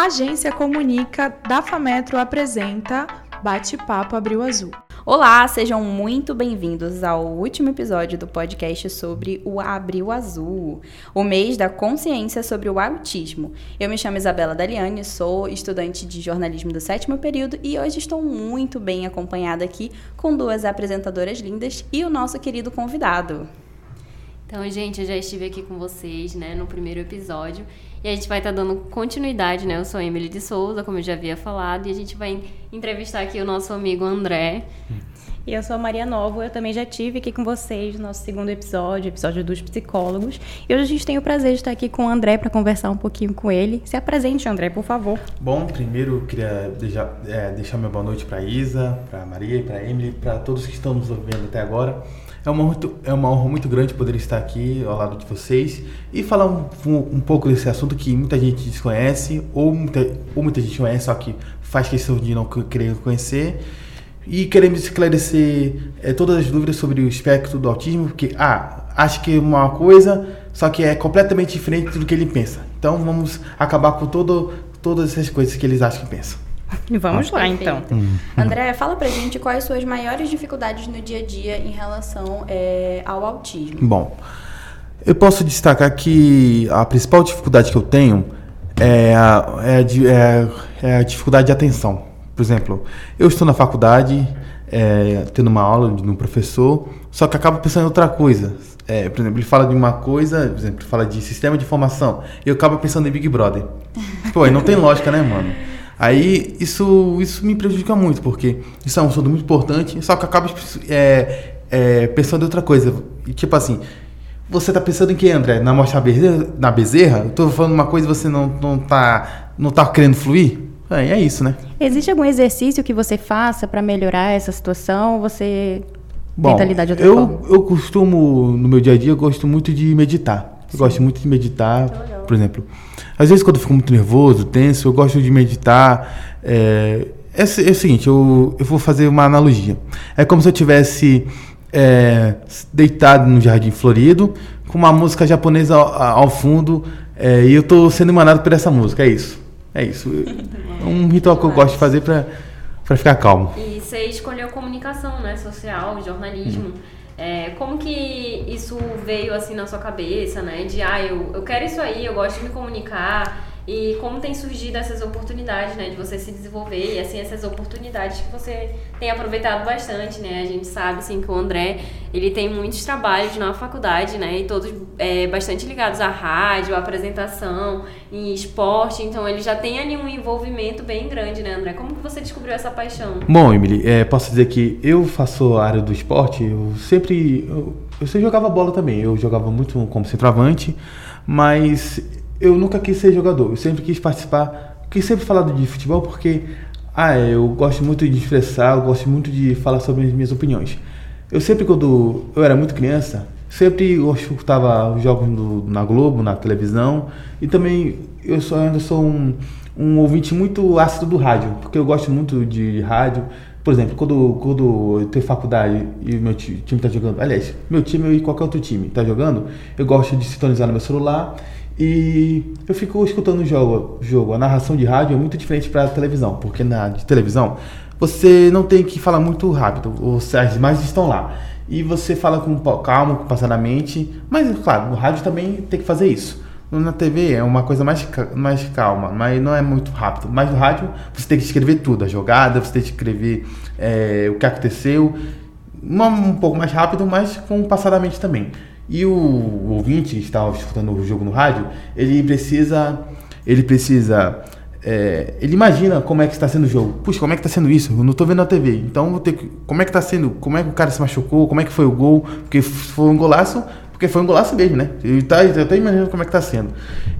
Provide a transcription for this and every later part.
Agência Comunica da Fametro apresenta Bate-Papo Abril Azul. Olá, sejam muito bem-vindos ao último episódio do podcast sobre o Abril Azul, o mês da consciência sobre o autismo. Eu me chamo Isabela Daliani, sou estudante de jornalismo do sétimo período e hoje estou muito bem acompanhada aqui com duas apresentadoras lindas e o nosso querido convidado. Então, gente, eu já estive aqui com vocês, né, no primeiro episódio. E a gente vai estar tá dando continuidade, né? Eu sou Emily de Souza, como eu já havia falado, e a gente vai entrevistar aqui o nosso amigo André. E eu sou a Maria Novo, eu também já tive aqui com vocês no nosso segundo episódio, episódio dos psicólogos. E hoje a gente tem o prazer de estar aqui com o André para conversar um pouquinho com ele. Se apresente, André, por favor. Bom, primeiro eu queria deixar, é, deixar minha boa noite para Isa, para Maria para Emily, para todos que estão nos ouvindo até agora. É uma, muito, é uma honra muito grande poder estar aqui ao lado de vocês e falar um, um, um pouco desse assunto que muita gente desconhece ou muita, ou muita gente conhece, só que faz questão de não querer conhecer. E queremos esclarecer é, todas as dúvidas sobre o espectro do autismo, porque, ah, acho que é uma coisa, só que é completamente diferente do que ele pensa. Então vamos acabar com todo, todas essas coisas que eles acham que pensam. Vamos lá, então. Hum. André, fala pra gente quais as suas maiores dificuldades no dia a dia em relação é, ao autismo. Bom, eu posso destacar que a principal dificuldade que eu tenho é a, é a, é, é a dificuldade de atenção. Por exemplo, eu estou na faculdade, é, tendo uma aula de um professor, só que acabo pensando em outra coisa. É, por exemplo, ele fala de uma coisa, por exemplo, ele fala de sistema de informação, e eu acabo pensando em Big Brother. Pô, aí não tem lógica, né, mano? Aí isso, isso me prejudica muito, porque isso é um assunto muito importante, só que acaba é, é, pensando em outra coisa. E, tipo assim, você tá pensando em que, André? Na mostra na bezerra? Eu tô falando uma coisa e você não, não, tá, não tá querendo fluir? É, é isso, né? Existe algum exercício que você faça para melhorar essa situação? Você Bom, tenta lidar de outra eu, forma? Eu costumo, no meu dia a dia, eu gosto muito de meditar. Eu gosto muito de meditar, por exemplo. Às vezes, quando eu fico muito nervoso, tenso, eu gosto de meditar. É, é, é o seguinte, eu, eu vou fazer uma analogia. É como se eu tivesse é, deitado no jardim florido, com uma música japonesa ao, ao fundo, é, e eu estou sendo emanado por essa música. É isso. É isso. É um ritual que eu gosto de fazer para para ficar calmo. E você escolheu comunicação, né, social, jornalismo. Hum. É, como que isso veio assim na sua cabeça, né? De ah, eu, eu quero isso aí, eu gosto de me comunicar. E como tem surgido essas oportunidades, né, de você se desenvolver e assim essas oportunidades que você tem aproveitado bastante, né? A gente sabe assim que o André, ele tem muitos trabalhos na faculdade, né, e todos é, bastante ligados à rádio, à apresentação, em esporte, então ele já tem ali um envolvimento bem grande, né, André? Como que você descobriu essa paixão? Bom, Emily, é, posso dizer que eu faço a área do esporte, eu sempre eu, eu sempre jogava bola também, eu jogava muito como centroavante, mas eu nunca quis ser jogador, eu sempre quis participar, quis sempre falar de futebol porque ah, eu gosto muito de expressar, eu gosto muito de falar sobre as minhas opiniões. Eu sempre, quando eu era muito criança, sempre escutava os jogos do, na Globo, na televisão, e também eu sou, ainda sou um, um ouvinte muito ácido do rádio, porque eu gosto muito de rádio. Por exemplo, quando, quando eu tenho faculdade e meu time está jogando, aliás, meu time e qualquer outro time está jogando, eu gosto de sintonizar no meu celular e eu fico escutando o jogo, jogo. A narração de rádio é muito diferente para televisão, porque na de televisão você não tem que falar muito rápido, os, as imagens estão lá. E você fala com calma, com passadamente, mas claro, no rádio também tem que fazer isso. Na TV é uma coisa mais, mais calma, mas não é muito rápido. Mas no rádio você tem que escrever tudo, a jogada, você tem que escrever é, o que aconteceu, um, um pouco mais rápido, mas com passadamente também. E o ouvinte que está escutando o jogo no rádio, ele precisa. Ele precisa. É, ele imagina como é que está sendo o jogo. Puxa, como é que está sendo isso? Eu não estou vendo na TV. Então vou ter que. Como é que está sendo? Como é que o cara se machucou? Como é que foi o gol? Porque foi um golaço. Porque foi um golaço mesmo, né? Eu tá, estou imaginando como é que está sendo.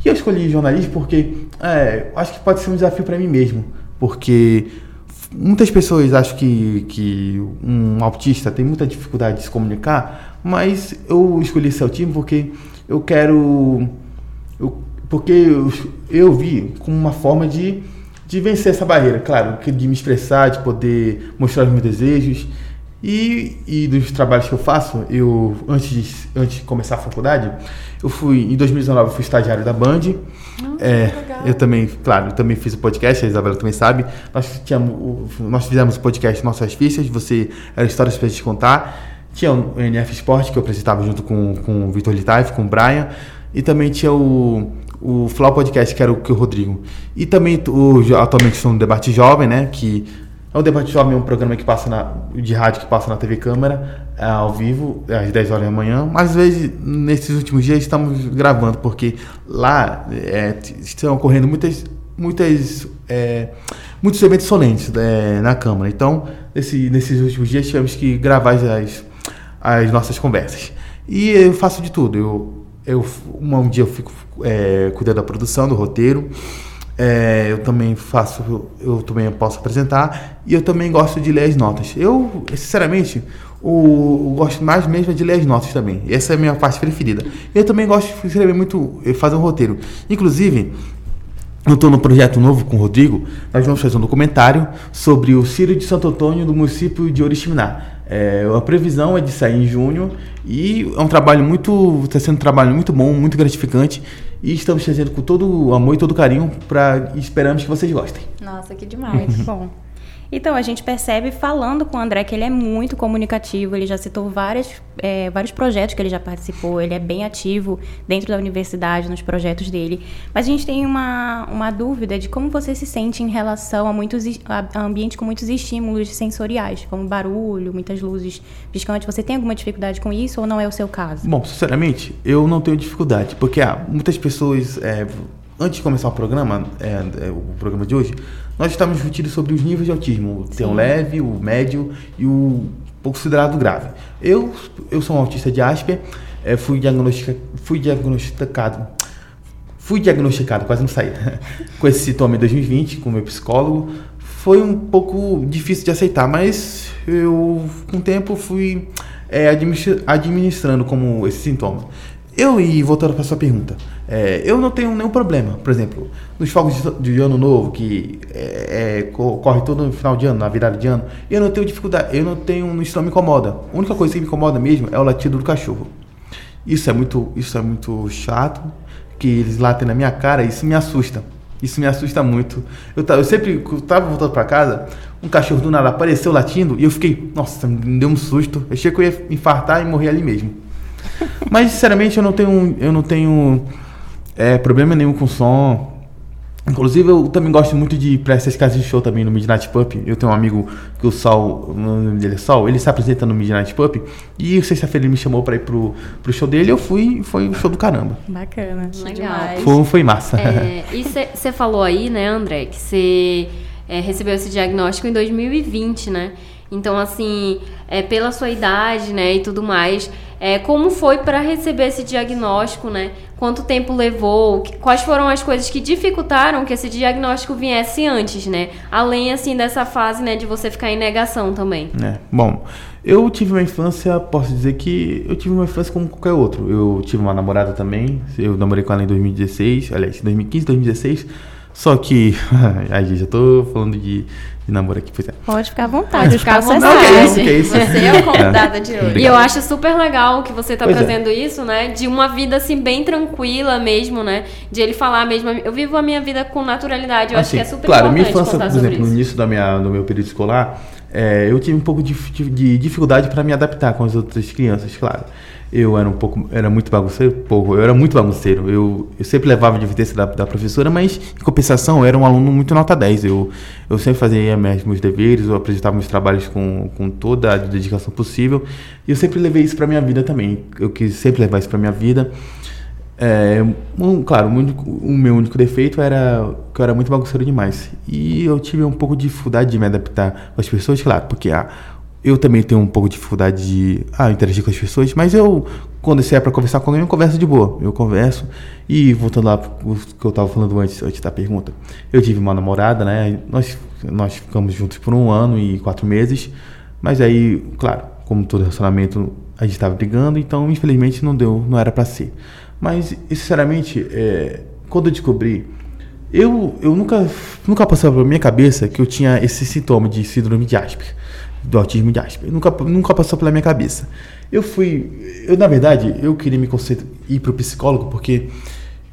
E eu escolhi jornalismo porque é, acho que pode ser um desafio para mim mesmo. Porque muitas pessoas acham que, que um autista tem muita dificuldade de se comunicar mas eu escolhi esse autismo porque eu quero. Eu, porque eu, eu vi como uma forma de, de vencer essa barreira, claro, de me expressar, de poder mostrar os meus desejos. E, e dos trabalhos que eu faço, eu antes de, antes de começar a faculdade, eu fui em 2019 eu fui estagiário da Band. é, eu também, claro, eu também fiz o podcast, a Isabela também sabe. Nós tínhamos, nós fizemos o podcast Nossas Fichas, você era histórias pra gente contar. Tinha o NF Sport que eu apresentava junto com, com o Vitor Litaif, com o Brian, e também tinha o o Flow Podcast, que era o que o Rodrigo. E também o, atualmente estou no Debate Jovem, né? Que é o Debate Jovem, é um programa que passa na, de rádio que passa na TV Câmara, é, ao vivo, às 10 horas da manhã. Mas às vezes, nesses últimos dias, estamos gravando, porque lá é, estão ocorrendo muitas, muitas, é, muitos eventos solenes é, na Câmara. Então, nesse, nesses últimos dias, tivemos que gravar as, as nossas conversas. E eu faço de tudo. Eu eu, um dia eu fico é, cuidando da produção, do roteiro. É, eu também faço, eu também posso apresentar e eu também gosto de ler as notas. Eu, sinceramente, o, gosto mais mesmo de ler as notas também. Essa é a minha parte preferida. Eu também gosto de escrever muito, eh, fazer um roteiro. Inclusive, eu estou no projeto novo com o Rodrigo. Nós vamos fazer um documentário sobre o Círio de Santo Antônio do município de Oriximiná. É, a previsão é de sair em junho e é um trabalho muito, está sendo um trabalho muito bom, muito gratificante e estamos fazendo com todo o amor e todo o carinho para esperamos que vocês gostem. Nossa, que demais, bom. Então, a gente percebe falando com o André que ele é muito comunicativo, ele já citou várias, é, vários projetos que ele já participou, ele é bem ativo dentro da universidade, nos projetos dele. Mas a gente tem uma, uma dúvida de como você se sente em relação a muitos a ambientes com muitos estímulos sensoriais, como barulho, muitas luzes piscantes. Você tem alguma dificuldade com isso ou não é o seu caso? Bom, sinceramente, eu não tenho dificuldade, porque ah, muitas pessoas. É, antes de começar o programa, é, é, o programa de hoje, nós estamos discutindo sobre os níveis de autismo, o leve, o médio e o considerado grave. Eu, eu sou um autista de Asper, é, fui, diagnostica, fui diagnosticado, fui diagnosticado, quase não saí, com esse sintoma em 2020, com o meu psicólogo. Foi um pouco difícil de aceitar, mas eu, com o tempo, fui é, administrando como esse sintoma. Eu, e voltando para sua pergunta, é, eu não tenho nenhum problema. Por exemplo, nos fogos de, de ano novo, que é, é, corre todo no final de ano, na virada de ano, eu não tenho dificuldade, eu não tenho, isso não me incomoda. A única coisa que me incomoda mesmo é o latido do cachorro. Isso é muito, isso é muito chato, que eles latem na minha cara, isso me assusta. Isso me assusta muito. Eu, eu sempre estava voltando para casa, um cachorro do nada apareceu latindo e eu fiquei, nossa, me deu um susto. Eu achei que eu ia infartar e morrer ali mesmo. Mas, sinceramente, eu não tenho, eu não tenho é, problema nenhum com som. Inclusive, eu também gosto muito de ir pra essas casas de show também no Midnight Pub. Eu tenho um amigo que o Sol, o nome dele é Sol, ele se apresenta no Midnight Pub. E sexta-feira ele me chamou pra ir pro, pro show dele. Eu fui foi um show do caramba. Bacana. Legal. Foi, foi massa. É, e você falou aí, né, André, que você é, recebeu esse diagnóstico em 2020, né? Então, assim, é, pela sua idade, né, e tudo mais, é, como foi para receber esse diagnóstico, né? Quanto tempo levou? Quais foram as coisas que dificultaram que esse diagnóstico viesse antes, né? Além, assim, dessa fase, né, de você ficar em negação também. É, bom, eu tive uma infância, posso dizer que eu tive uma infância como qualquer outro. Eu tive uma namorada também, eu namorei com ela em 2016, aliás, 2015, 2016. Só que, aí já tô falando de de namoro aqui, pois é. Pode ficar à vontade, Pode ficar à vontade. Que é isso, Você é o convidada é. de hoje. E eu acho super legal que você tá pois é. trazendo é. isso, né? De uma vida assim bem tranquila mesmo, né? De ele falar mesmo, eu vivo a minha vida com naturalidade. Eu assim, acho que é super claro, importante. Claro, minha infância, por exemplo, no início da minha, do meu período escolar, é, eu tive um pouco de, de dificuldade para me adaptar com as outras crianças, claro eu era um pouco, era muito bagunceiro, eu era muito bagunceiro. Eu, eu sempre levava a advertência da, da professora, mas em compensação eu era um aluno muito nota 10. Eu, eu sempre fazia meus deveres, eu apresentava meus trabalhos com, com toda a dedicação possível. E eu sempre levei isso para minha vida também. Eu quis sempre levar isso para minha vida. É, um, claro, o, único, o, meu único defeito era que eu era muito bagunceiro demais. E eu tive um pouco de dificuldade de me adaptar as pessoas, claro, porque a eu também tenho um pouco de dificuldade de ah, interagir com as pessoas, mas eu, quando isso é para conversar com alguém, eu converso de boa. Eu converso. E voltando lá o que eu estava falando antes, antes da pergunta, eu tive uma namorada, né? Nós, nós ficamos juntos por um ano e quatro meses, mas aí, claro, como todo relacionamento, a gente estava brigando, então infelizmente não deu, não era para ser. Mas, sinceramente, é, quando eu descobri, eu, eu nunca, nunca passou pela minha cabeça que eu tinha esse sintoma de síndrome de Asperger. Do autismo de Asperger. Nunca, nunca passou pela minha cabeça. Eu fui, eu na verdade, eu queria me concentrar, ir para o psicólogo porque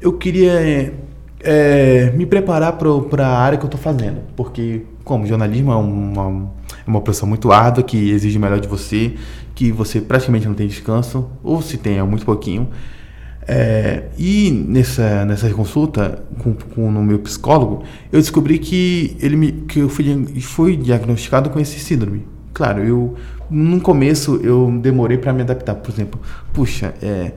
eu queria é, me preparar para a área que eu estou fazendo, porque como jornalismo é uma, é uma profissão muito árdua que exige o melhor de você, que você praticamente não tem descanso, ou se tem é muito pouquinho. É, e nessa, nessa consulta com, com no meu psicólogo, eu descobri que ele me, que eu fui, fui diagnosticado com esse síndrome. Claro, eu no começo eu demorei para me adaptar. Por exemplo, puxa, é,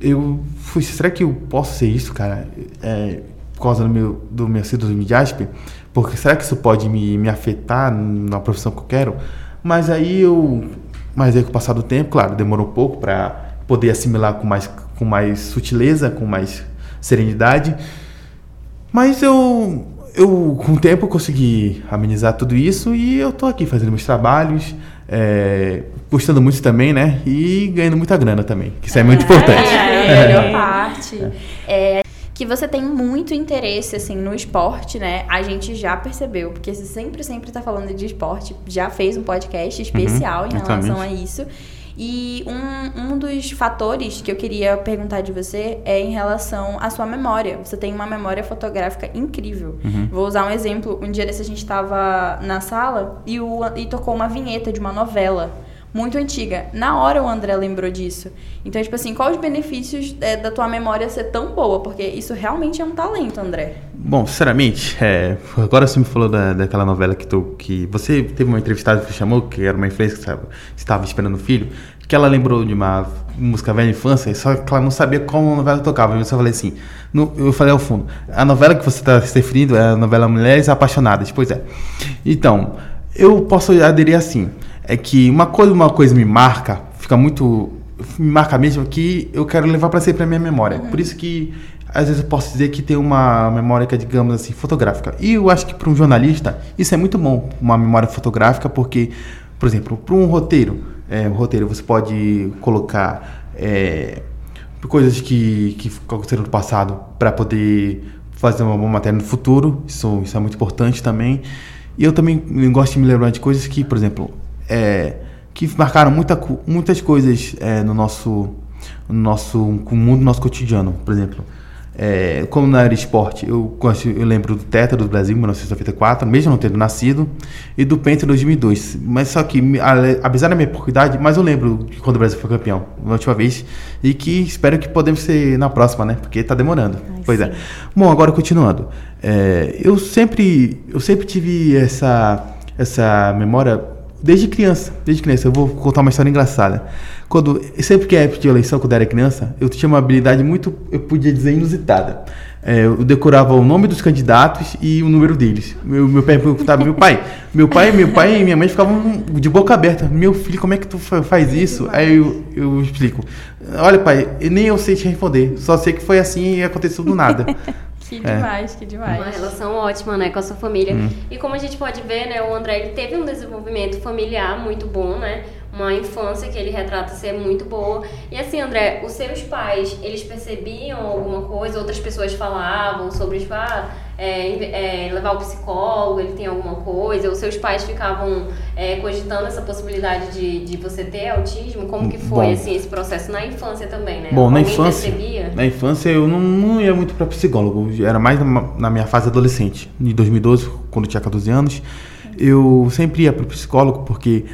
eu fui, será que eu posso ser isso, cara? É, por causa do meu, do meu síndrome de Asper? Porque será que isso pode me, me afetar na profissão que eu quero? Mas aí eu, mas aí com o passar do tempo, claro, demorou um pouco para poder assimilar com mais com mais sutileza, com mais serenidade. Mas eu, eu com o tempo, consegui amenizar tudo isso e eu tô aqui fazendo meus trabalhos, é, gostando muito também, né? E ganhando muita grana também, que isso é muito importante. É, é, a melhor parte. É que você tem muito interesse, assim, no esporte, né? A gente já percebeu, porque você sempre, sempre tá falando de esporte, já fez um podcast especial uhum, em relação a isso. E um, um dos fatores que eu queria perguntar de você é em relação à sua memória. Você tem uma memória fotográfica incrível. Uhum. Vou usar um exemplo. Um dia desse a gente estava na sala e, o, e tocou uma vinheta de uma novela muito antiga. Na hora o André lembrou disso. Então, tipo assim, quais os benefícios é, da tua memória ser tão boa? Porque isso realmente é um talento, André. Bom, sinceramente, é, agora você me falou da, daquela novela que, tu, que você teve uma entrevistada que chamou, que era uma influência que estava esperando o filho, que ela lembrou de uma música velha infância, só que ela não sabia como a novela tocava. Eu só falei assim, no, eu falei ao fundo, a novela que você está se referindo é a novela Mulheres Apaixonadas. Pois é. Então, eu posso aderir assim é que uma coisa, uma coisa me marca, fica muito me marca mesmo que eu quero levar para sempre a minha memória. Uhum. Por isso que às vezes eu posso dizer que tem uma memória que é, digamos assim, fotográfica. E eu acho que para um jornalista isso é muito bom, uma memória fotográfica, porque, por exemplo, para um roteiro, é, um roteiro você pode colocar é, coisas que, que aconteceram no passado para poder fazer uma boa matéria no futuro. Isso, isso é muito importante também. E eu também gosto de me lembrar de coisas que, por exemplo, é, que marcaram muita, muitas coisas é, no nosso no nosso no mundo nosso cotidiano. Por exemplo é, como na área esporte eu, eu lembro do Tetra do Brasil 1994 mesmo não tendo nascido e do Penta 2002 mas só que apesar da minha pouca idade mas eu lembro de quando o Brasil foi campeão na última vez e que espero que podemos ser na próxima né? Porque está demorando. Ai, pois é. sim. é bom agora continuando. É, eu sempre eu sempre tive essa essa memória Desde criança, desde criança. Eu vou contar uma história engraçada. Quando, sempre que é época de eleição, quando eu era criança, eu tinha uma habilidade muito, eu podia dizer, inusitada. É, eu decorava o nome dos candidatos e o número deles. Meu, meu pai perguntava, meu pai, meu pai, meu pai e minha mãe ficavam de boca aberta. Meu filho, como é que tu faz isso? Aí eu, eu explico. Olha, pai, nem eu sei te responder. Só sei que foi assim e aconteceu do nada. Que é. demais, é. que demais. Uma relação ótima, né, com a sua família. Hum. E como a gente pode ver, né, o André ele teve um desenvolvimento familiar muito bom, né? Uma infância que ele retrata ser muito boa. E assim, André, os seus pais, eles percebiam alguma coisa? Outras pessoas falavam sobre, tipo, ah, é, é, levar o psicólogo, ele tem alguma coisa, os seus pais ficavam é, cogitando essa possibilidade de, de você ter autismo, como que foi assim, esse processo na infância também, né? Bom, na infância, percebia? na infância eu não, não ia muito para psicólogo, era mais na, na, minha fase adolescente, em 2012, quando eu tinha 14 anos, eu sempre ia para o psicólogo porque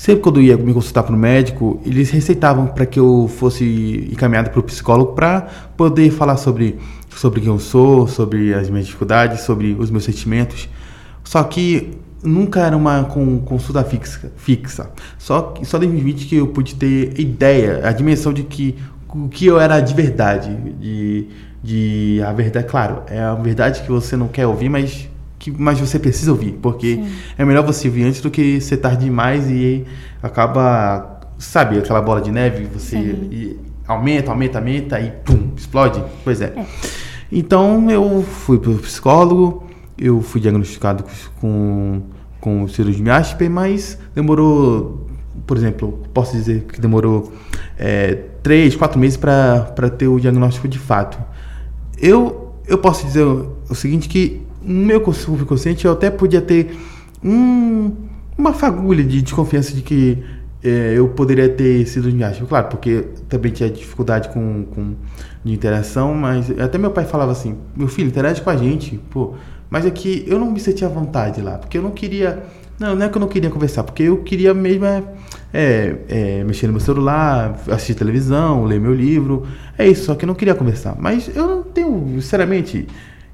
sempre quando eu ia me consultar para o médico, eles receitavam para que eu fosse encaminhado para o psicólogo para poder falar sobre sobre quem eu sou, sobre as minhas dificuldades, sobre os meus sentimentos. Só que nunca era uma consulta fixa. fixa. Só, só em 2020 que eu pude ter ideia, a dimensão de que o que eu era de verdade. De, de a verdade, claro, é a verdade que você não quer ouvir, mas que mas você precisa ouvir, porque Sim. é melhor você ouvir antes do que ser tarde demais e acaba, sabe, aquela bola de neve, você aumenta, aumenta, aumenta e pum, explode. Pois é. é. Então eu fui para o psicólogo, eu fui diagnosticado com, com cirurgia de Asper, mas demorou, por exemplo, posso dizer que demorou é, três, quatro meses para ter o diagnóstico de fato. Eu, eu posso dizer o seguinte, que no meu subconsciente eu até podia ter um, uma fagulha de desconfiança de que é, eu poderia ter sido enviado. Claro, porque também tinha dificuldade com, com de interação, mas até meu pai falava assim: meu filho, interage com a gente, pô. Mas é que eu não me sentia à vontade lá, porque eu não queria. Não, não é que eu não queria conversar, porque eu queria mesmo é, é, é, mexer no meu celular, assistir televisão, ler meu livro. É isso, só que eu não queria conversar. Mas eu não tenho, sinceramente,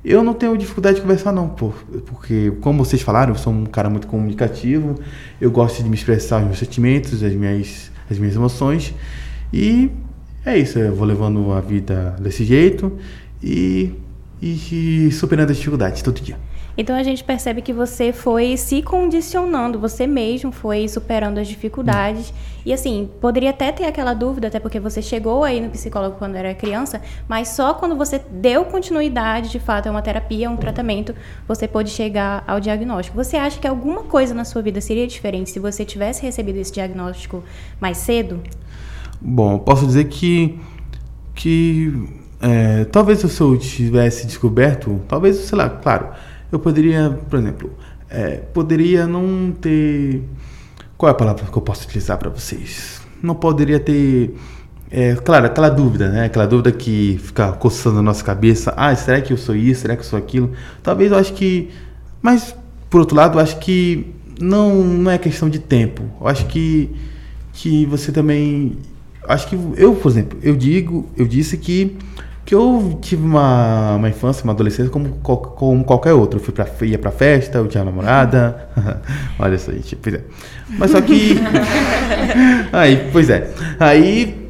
eu não tenho dificuldade de conversar, não, por, porque, como vocês falaram, eu sou um cara muito comunicativo, eu gosto de me expressar os meus sentimentos, as minhas, as minhas emoções, e é isso, eu vou levando a vida desse jeito e, e, e superando as dificuldades todo dia. Então a gente percebe que você foi se condicionando, você mesmo foi superando as dificuldades. E assim, poderia até ter aquela dúvida, até porque você chegou aí no psicólogo quando era criança, mas só quando você deu continuidade, de fato, é uma terapia, um tratamento, você pôde chegar ao diagnóstico. Você acha que alguma coisa na sua vida seria diferente se você tivesse recebido esse diagnóstico mais cedo? Bom, posso dizer que que é, talvez se eu tivesse descoberto, talvez, sei lá, claro, eu poderia, por exemplo, é, poderia não ter. Qual é a palavra que eu posso utilizar para vocês? Não poderia ter. É, claro, aquela dúvida, né? Aquela dúvida que fica coçando a nossa cabeça. Ah, será que eu sou isso? Será que eu sou aquilo? Talvez eu acho que. Mas, por outro lado, eu acho que não, não é questão de tempo. Eu acho que, que você também. Acho que eu, por exemplo, eu digo, eu disse que que eu tive uma, uma infância, uma adolescência como, como qualquer outro. Eu fui pra, ia pra festa, eu tinha namorada. Olha isso aí, tipo, pois é. Mas só que. aí, pois é. Aí.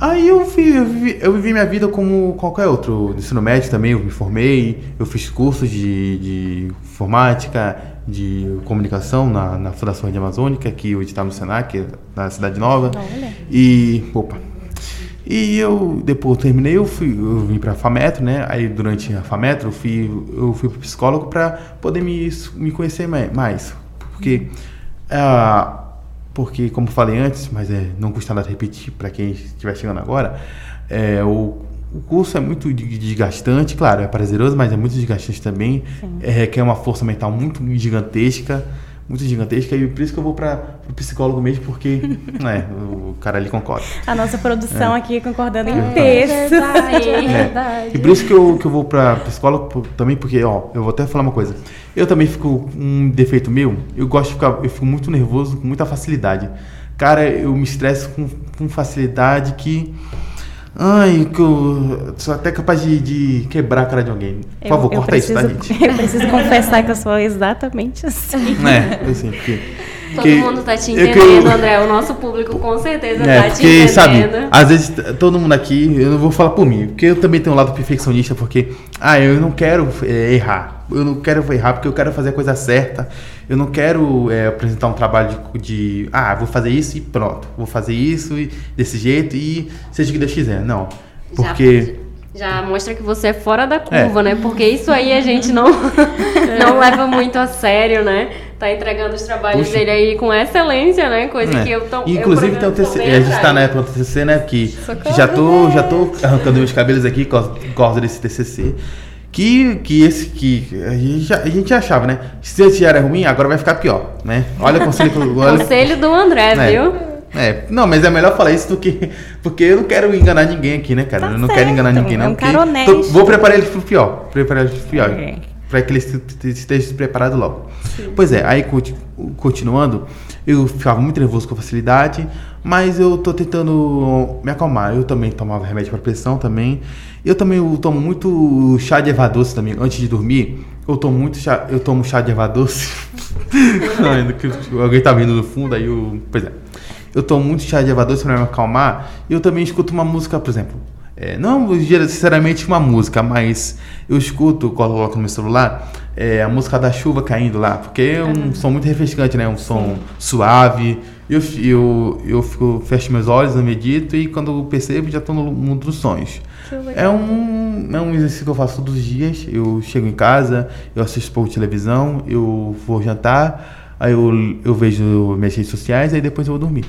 Aí eu, vi, eu, vivi, eu vivi minha vida como qualquer outro. No ensino médio também, eu me formei, eu fiz cursos de, de informática, de comunicação na, na Fundação de Amazônica, que hoje está no Senac, na Cidade Nova. Olha. E. Opa, e eu, depois eu terminei, eu, fui, eu vim para a FAMETRO, né? Aí durante a FAMETRO eu fui, eu fui pro psicólogo para poder me, me conhecer mais. Porque, ah, porque, como falei antes, mas é, não custa nada repetir para quem estiver chegando agora, é, o, o curso é muito desgastante, claro, é prazeroso, mas é muito desgastante também. É, requer uma força mental muito gigantesca muito gigantesca e por isso que eu vou para o psicólogo mesmo, porque né, o cara ali concorda. A nossa produção é. aqui concordando em peso. É verdade, é verdade. E por isso que eu, que eu vou para psicólogo também, porque, ó, eu vou até falar uma coisa. Eu também fico, um defeito meu, eu gosto de ficar, eu fico muito nervoso com muita facilidade. Cara, eu me estresso com, com facilidade que Ai, que eu sou até capaz de, de quebrar a cara de alguém. Por eu, favor, corta preciso, isso, tá, gente? Eu preciso confessar que eu sou exatamente assim. É, assim, porque. Todo que, mundo tá te entendendo, eu, André. O nosso público com certeza é, tá porque, te entendendo. sabe, às vezes todo mundo aqui, eu não vou falar por mim, porque eu também tenho um lado perfeccionista, porque, ah, eu não quero é, errar. Eu não quero errar porque eu quero fazer a coisa certa. Eu não quero é, apresentar um trabalho de, de, ah, vou fazer isso e pronto. Vou fazer isso e desse jeito e seja o que Deus quiser. Não. Porque. Já mostra que você é fora da curva, é. né? Porque isso aí a gente não, não leva muito a sério, né? Tá entregando os trabalhos Puxa. dele aí com excelência, né? Coisa é. que eu tô. Inclusive eu, tem o TCC, a gente tá na época do TCC, né? Que, que já tô, já tô arrancando meus cabelos aqui, gosto desse TCC. Que, que esse que a gente, a gente achava, né? Se esse já era ruim, agora vai ficar pior, né? Olha o conselho, olha, conselho do André, é. viu? É, não, mas é melhor falar isso do que. Porque eu não quero enganar ninguém aqui, né, cara? Tá eu não certo, quero enganar ninguém, não. É um cara honesto. Tô, vou preparar ele pro pior. Preparar ele pro pior. É. Pra que ele esteja preparado logo. Sim. Pois é, aí continuando, eu ficava muito nervoso com facilidade, mas eu tô tentando me acalmar. Eu também tomava remédio para pressão também. Eu também tomo muito chá de erva doce também antes de dormir. Eu tomo muito chá, eu tomo chá de erva doce. Alguém tá vindo no fundo aí eu, pois é eu tomo muito chá de erva doce para me acalmar, e eu também escuto uma música, por exemplo. É, não necessariamente uma música, mas eu escuto, coloco no meu celular, é, a música da chuva caindo lá, porque é um som muito refrescante, né? Um som suave. Eu, eu, eu fico, fecho meus olhos, eu medito e quando eu percebo já estou no mundo dos sonhos. É um, é um exercício que eu faço todos os dias. Eu chego em casa, eu assisto pouco televisão, eu vou jantar, aí eu, eu vejo minhas redes sociais, aí depois eu vou dormir.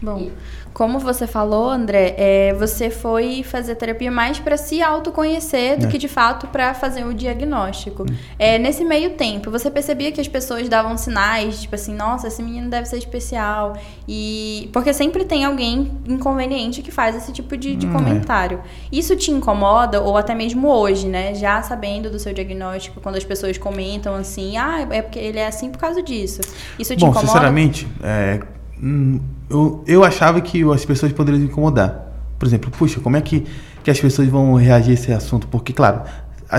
Bom, como você falou, André, é, você foi fazer terapia mais para se autoconhecer do É. que de fato para fazer o diagnóstico. É, nesse meio tempo, você percebia que as pessoas davam sinais, tipo assim, nossa, esse menino deve ser especial. E. Porque sempre tem alguém inconveniente que faz esse tipo de, de Hum, é. comentário. Isso te incomoda, ou até mesmo hoje, né? Já sabendo do seu diagnóstico, quando as pessoas comentam assim, ah, é porque ele é assim por causa disso. Isso te Bom, incomoda? sinceramente, é, hum, eu, eu achava que as pessoas poderiam me incomodar. Por exemplo, puxa, como é que, que as pessoas vão reagir a esse assunto? Porque, claro,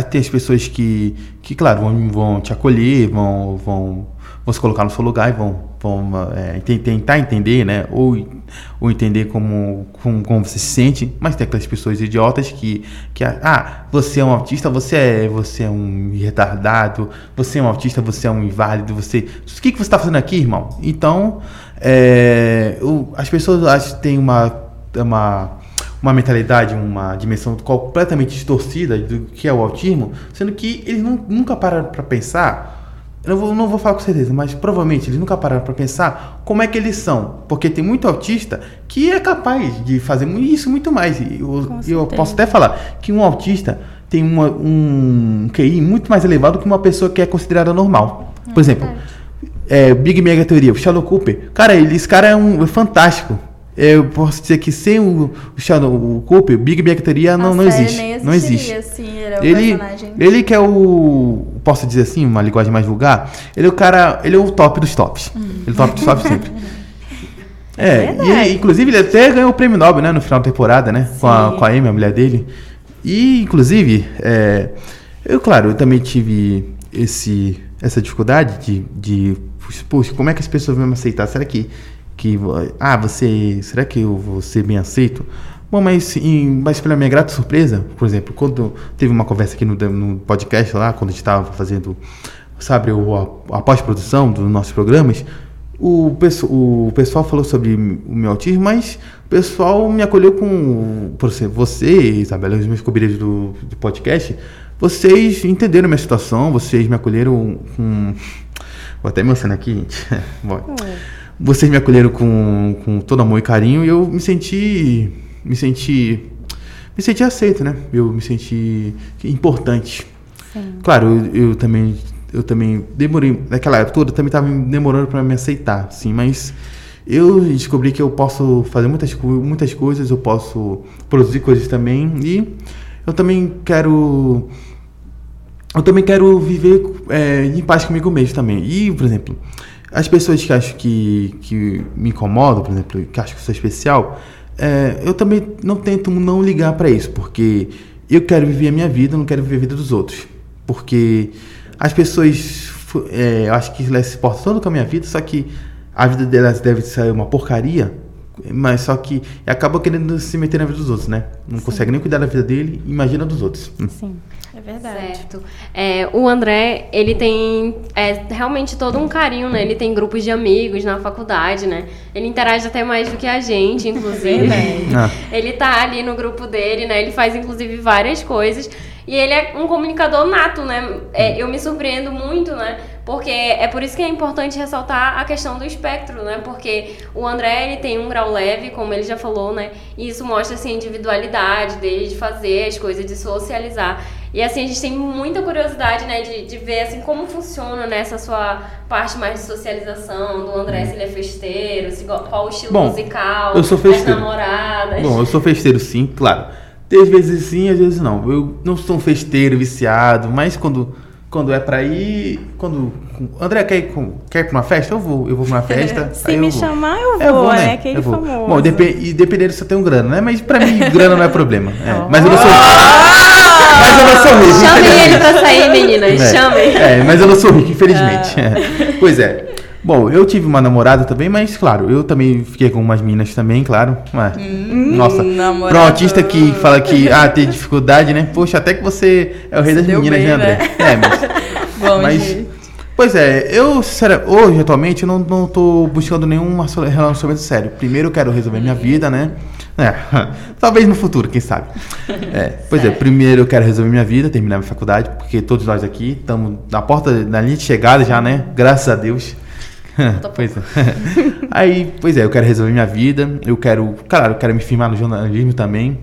tem as pessoas que, que claro, vão, vão te acolher, vão, vão, vão se colocar no seu lugar e vão, vão é, ten- tentar entender, né? Ou, ou entender como, como, como você se sente. Mas tem aquelas pessoas idiotas que, que ah, você é um autista, você é, você é um retardado, você é um autista, você é um inválido, você. O que, que você está fazendo aqui, irmão? Então, é, as pessoas que têm uma, uma, uma mentalidade, uma dimensão completamente distorcida do que é o autismo, sendo que eles nu- nunca pararam para pensar. Eu não vou, não vou falar com certeza, mas provavelmente eles nunca pararam para pensar como é que eles são. Porque tem muito autista que é capaz de fazer isso muito mais. E eu, eu posso até falar que um autista tem uma- um QI muito mais elevado que uma pessoa que é considerada normal. Por exemplo, é, Big Mega Teoria, o Sheldon Cooper. Cara, ele, esse cara é um é fantástico. Eu posso dizer que sem o, o Sheldon Cooper, Big Mega Teoria não, não existe. Não existe. Assim, ele é o Ele, personagem. ele que é o. Posso dizer assim, uma linguagem mais vulgar? Ele é o cara. Ele é o top dos tops. Ele é o top dos tops sempre. É, e ele, inclusive, ele até ganhou o prêmio Nobel, né? No final da temporada, né? Com a, com a Amy, a mulher dele. E, inclusive, é, eu, claro, eu também tive esse, essa dificuldade de, de. Poxa, como é que as pessoas vão me aceitar? Será que. que ah, você. Será que eu vou ser bem aceito? Bom, mas, mas pela minha grata surpresa, por exemplo, quando teve uma conversa aqui no, no podcast lá, quando a gente estava fazendo, sabe, o, a, a pós-produção dos nossos programas, o, o pessoal falou sobre o meu autismo, mas o pessoal me acolheu com. Por exemplo, você, Isabela, os meus companheiros do, do podcast, vocês entenderam a minha situação, vocês me acolheram com. Vou até mencionar aqui, gente. Bom, vocês me acolheram com, com todo amor e carinho e eu me senti. Me senti. Me senti aceito, né? Eu me senti importante. Claro, eu, eu também eu também demorei naquela época toda, eu também estava demorando para me aceitar, sim, mas eu descobri que eu posso fazer muitas, muitas coisas, eu posso produzir coisas também e eu também quero eu também quero viver é, em paz comigo mesmo também. E, por exemplo, as pessoas que acham que, que me incomodam, por exemplo, que acham que sou especial, é, eu também não tento não ligar para isso, porque eu quero viver a minha vida, não quero viver a vida dos outros. Porque as pessoas, é, eu acho que elas se portam tanto com a minha vida, só que a vida delas deve ser uma porcaria, mas só que acaba querendo se meter na vida dos outros, né? Não consegue nem cuidar da vida dele, imagina dos outros. Sim. Verdade. Certo. É, o André, ele tem é, realmente todo um carinho, né? Ele tem grupos de amigos na faculdade, né? Ele interage até mais do que a gente, inclusive. Ah. ele tá ali no grupo dele, né? Ele faz, inclusive, várias coisas. E ele é um comunicador nato, né? É, eu me surpreendo muito, né? Porque é por isso que é importante ressaltar a questão do espectro, né? Porque o André, ele tem um grau leve, como ele já falou, né? E isso mostra, assim, a individualidade dele de fazer as coisas, de socializar. E assim, a gente tem muita curiosidade, né, de, de ver assim como funciona nessa sua parte mais de socialização, do André, se ele é festeiro, se, qual o estilo Bom, musical, eu sou festeiro. namoradas. Bom, eu sou festeiro sim, claro. Tem vezes sim, às vezes não. Eu não sou um festeiro viciado, mas quando, quando é pra ir. Quando. André quer ir, com- quer ir pra uma festa? Eu vou. Eu vou pra uma festa. Se aí eu me vou. chamar, eu vou, Eu vou, né? né? Aquele Eu vou. famoso. Bom, depe- e dependendo se eu tenho grana, né? Mas pra mim, grana não é problema. É, Mas eu não sou. Mas eu não sou rico. Chamem ele pra sair, meninas, É, chamem. É, mas eu não sou rico, infelizmente. É. Pois é. Bom, eu tive uma namorada também, mas claro, eu também fiquei com umas meninas também, claro. Ué, Nossa, namorado. pra um autista que fala que ah, tem dificuldade, né? Poxa, até que você é o rei das deu meninas, bem, né, André? né? É, mas. Bom, mas gente. pois é, eu, sincera- hoje, atualmente, eu não, não tô buscando nenhum relacionamento sério. Primeiro eu quero resolver minha vida, né? É, talvez no futuro, quem sabe. É, pois é, primeiro eu quero resolver minha vida, terminar minha faculdade, porque todos nós aqui estamos na porta, na linha de chegada já, né? Graças a Deus. pois é. Aí, pois é, eu quero resolver minha vida, eu quero, claro, eu quero me firmar no jornalismo também.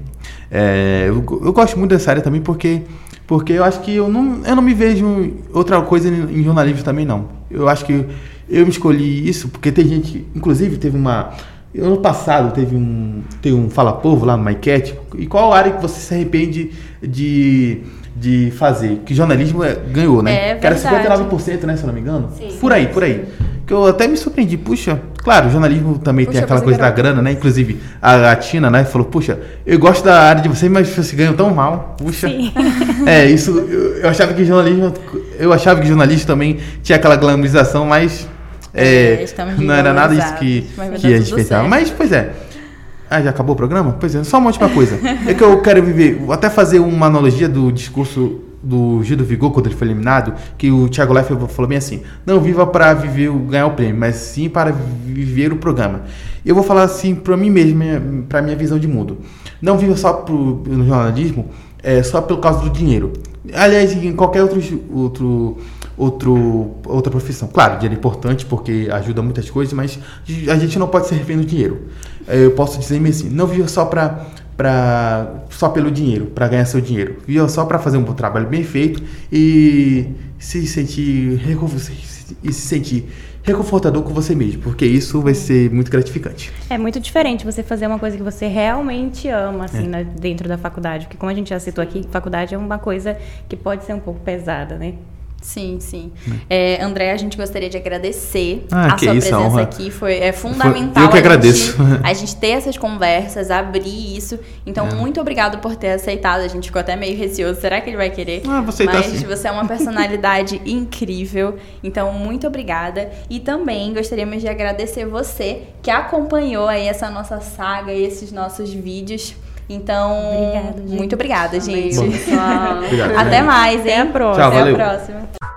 É, eu, eu gosto muito dessa área também porque porque eu acho que eu não, eu não me vejo outra coisa em, em jornalismo também não. Eu acho que eu me escolhi isso porque tem gente, inclusive teve uma ano passado teve um teve um fala povo lá no Maiquete. E qual área que você se arrepende de de fazer? Que jornalismo é, ganhou, né? É que era verdade. 59%, né, se eu não me engano. Sim. por aí, por aí. Que eu até me surpreendi. Puxa, claro, jornalismo também Puxa, tem aquela coisa da grana, né? Inclusive, a, a Tina, né, falou, puxa, eu gosto da área de vocês, mas vocês ganham tão mal. Puxa. Sim. É, isso, eu, eu achava que jornalismo, eu achava que jornalismo também tinha aquela glamorização, mas É, é, não era nada isso que, que a gente pensava. certo. Mas, pois é. Ah, já acabou o programa? Pois é, só uma última coisa. É que eu quero viver, vou até fazer uma analogia do discurso do Gil do Vigor quando ele foi eliminado, que o Thiago Leifert falou bem assim: não viva para viver ganhar o prêmio, mas sim para viver o programa. Eu vou falar assim para mim mesmo, para minha visão de mundo. Não viva só pro, no jornalismo, é, só pelo causa do dinheiro. Aliás, em qualquer outro, outro, outro, outra profissão. Claro, dinheiro é importante porque ajuda muitas coisas, mas a gente não pode ser refém do dinheiro. É, Eu posso dizer mesmo assim, não viva só para para só pelo dinheiro, para ganhar seu dinheiro. Viva só para fazer um bom trabalho bem feito e se sentir e se sentir reconfortador com você mesmo, porque isso vai ser muito gratificante. É muito diferente você fazer uma coisa que você realmente ama, assim, É. na- dentro da faculdade. Porque como a gente já citou aqui, faculdade é uma coisa que pode ser um pouco pesada, né? Sim, sim. É, André, a gente gostaria de agradecer Ah, a sua isso, a presença honra. aqui. Foi, é fundamental eu que a gente- agradeço. A, gente, ter essas conversas, abrir isso. Então, É. muito obrigado por ter aceitado. A gente ficou até meio receoso. Será que ele vai querer? Ah, vou aceitar Mas sim. você é uma personalidade incrível. Então, muito obrigada. E também gostaríamos de agradecer você que acompanhou aí essa nossa saga e esses nossos vídeos. Então, Obrigada, gente. muito obrigada, gente. Bom. Até mais, hein? Até a próxima. Tchau, Até a próxima.